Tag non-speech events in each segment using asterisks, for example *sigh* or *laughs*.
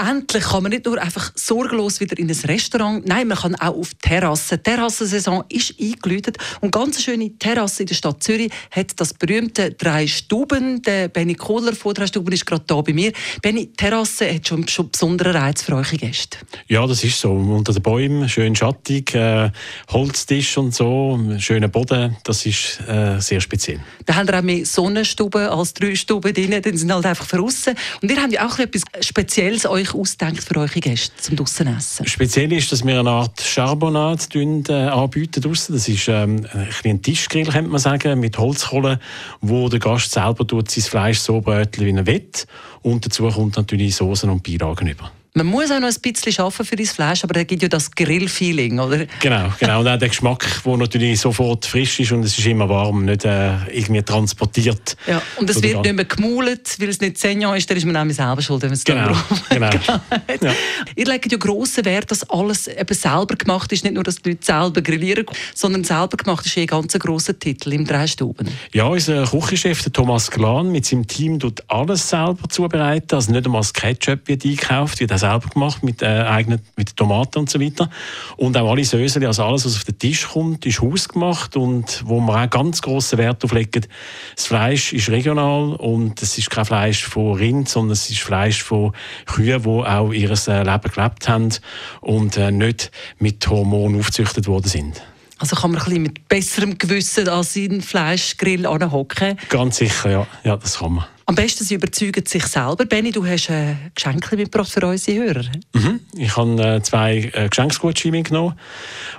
Endlich kann man nicht nur einfach sorglos wieder in ein Restaurant, nein, man kann auch auf Terrassen. Die Terrassensaison ist eingeläutet und ganz schöne Terrasse in der Stadt Zürich hat das berühmte Drei Stuben. Der Benny Kohler von Drei Stuben ist gerade da bei mir. Benny, Terrasse hat schon, schon besonderen Reiz für eure Gäste. Ja, das ist so. Unter den Bäumen, schön schattig, äh, Holztisch und so, schöner Boden, das ist äh, sehr speziell. Da haben wir auch mehr Sonnenstuben als drei Stuben drin, die sind halt einfach draussen. Und ihr habt ja auch etwas Spezielles euch ausdenkt für eure Gäste zum draussen essen. Speziell ist, dass wir eine Art Charbonade äh, anbieten draussen. Das ist ähm, ein Tischgrill, könnte man sagen, mit Holzkohle, wo der Gast selber tut sein Fleisch so bröteln, wie er will. Und dazu kommt natürlich Soßen und Beilagen über. Man muss auch noch ein bisschen arbeiten für das Fleisch, aber da gibt ja das Grill-Feeling, oder? Genau, genau. Und auch der Geschmack, der natürlich sofort frisch ist und es ist immer warm, nicht äh, irgendwie transportiert. Ja, und es wird nicht mehr gemaulet, weil es nicht Senior ist, dann ist man auch selber schuld, wenn man es genau, *laughs* genau. ja. Ihr legt ja grossen Wert, dass alles eben selber gemacht ist, nicht nur, dass die Leute selber grillieren, sondern selber gemacht ist eh ein ganz grosser Titel im Dreistuben. Ja, unser Küchenchef, der Thomas Glan, mit seinem Team tut alles selber zubereiten, also nicht einmal das Ketchup wird einkauft, wird selber gemacht mit äh, eigenen mit Tomaten und so weiter. Und auch alle Söseli, also alles, was auf den Tisch kommt, ist hausgemacht und wo wir auch ganz grossen Wert darauf legen, das Fleisch ist regional und es ist kein Fleisch von Rind, sondern es ist Fleisch von Kühen, die auch ihr äh, Leben gelebt haben und äh, nicht mit Hormonen aufgezüchtet worden sind. Also kann man ein bisschen mit besserem Gewissen an seinen Fleischgrill anhocken? Ganz sicher, ja. ja, das kann man. Am besten, sie überzeugen sich selber. Benny, du hast ein Geschenk mitgebracht für unsere Hörer. Mhm. Ich habe äh, zwei äh, Geschenksgutscheine mitgenommen,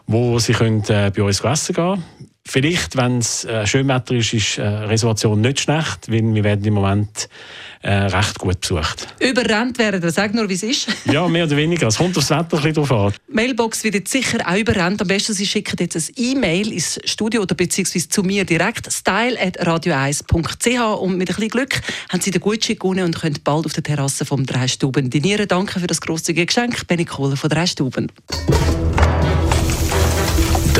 wo sie können, äh, bei uns essen gehen Vielleicht, wenn es äh, Schönwetter ist, ist äh, Reservation nicht schlecht, weil wir werden im Moment äh, recht gut besucht. Überrennt werden, sag nur, wie es ist. ja, mehr oder weniger. Es kommt aufs Wetter ein bisschen drauf an. Mailbox wird jetzt sicher auch überrennt. Am besten, Sie schicken jetzt ein E-Mail ins Studio oder beziehungsweise zu mir direkt, style.radio1.ch und mit ein bisschen Glück haben Sie den Gutschein gewonnen und können bald auf der Terrasse vom Dreistuben dinieren. Danke für das grosszügige Geschenk. Benny Kohler von Dreistuben.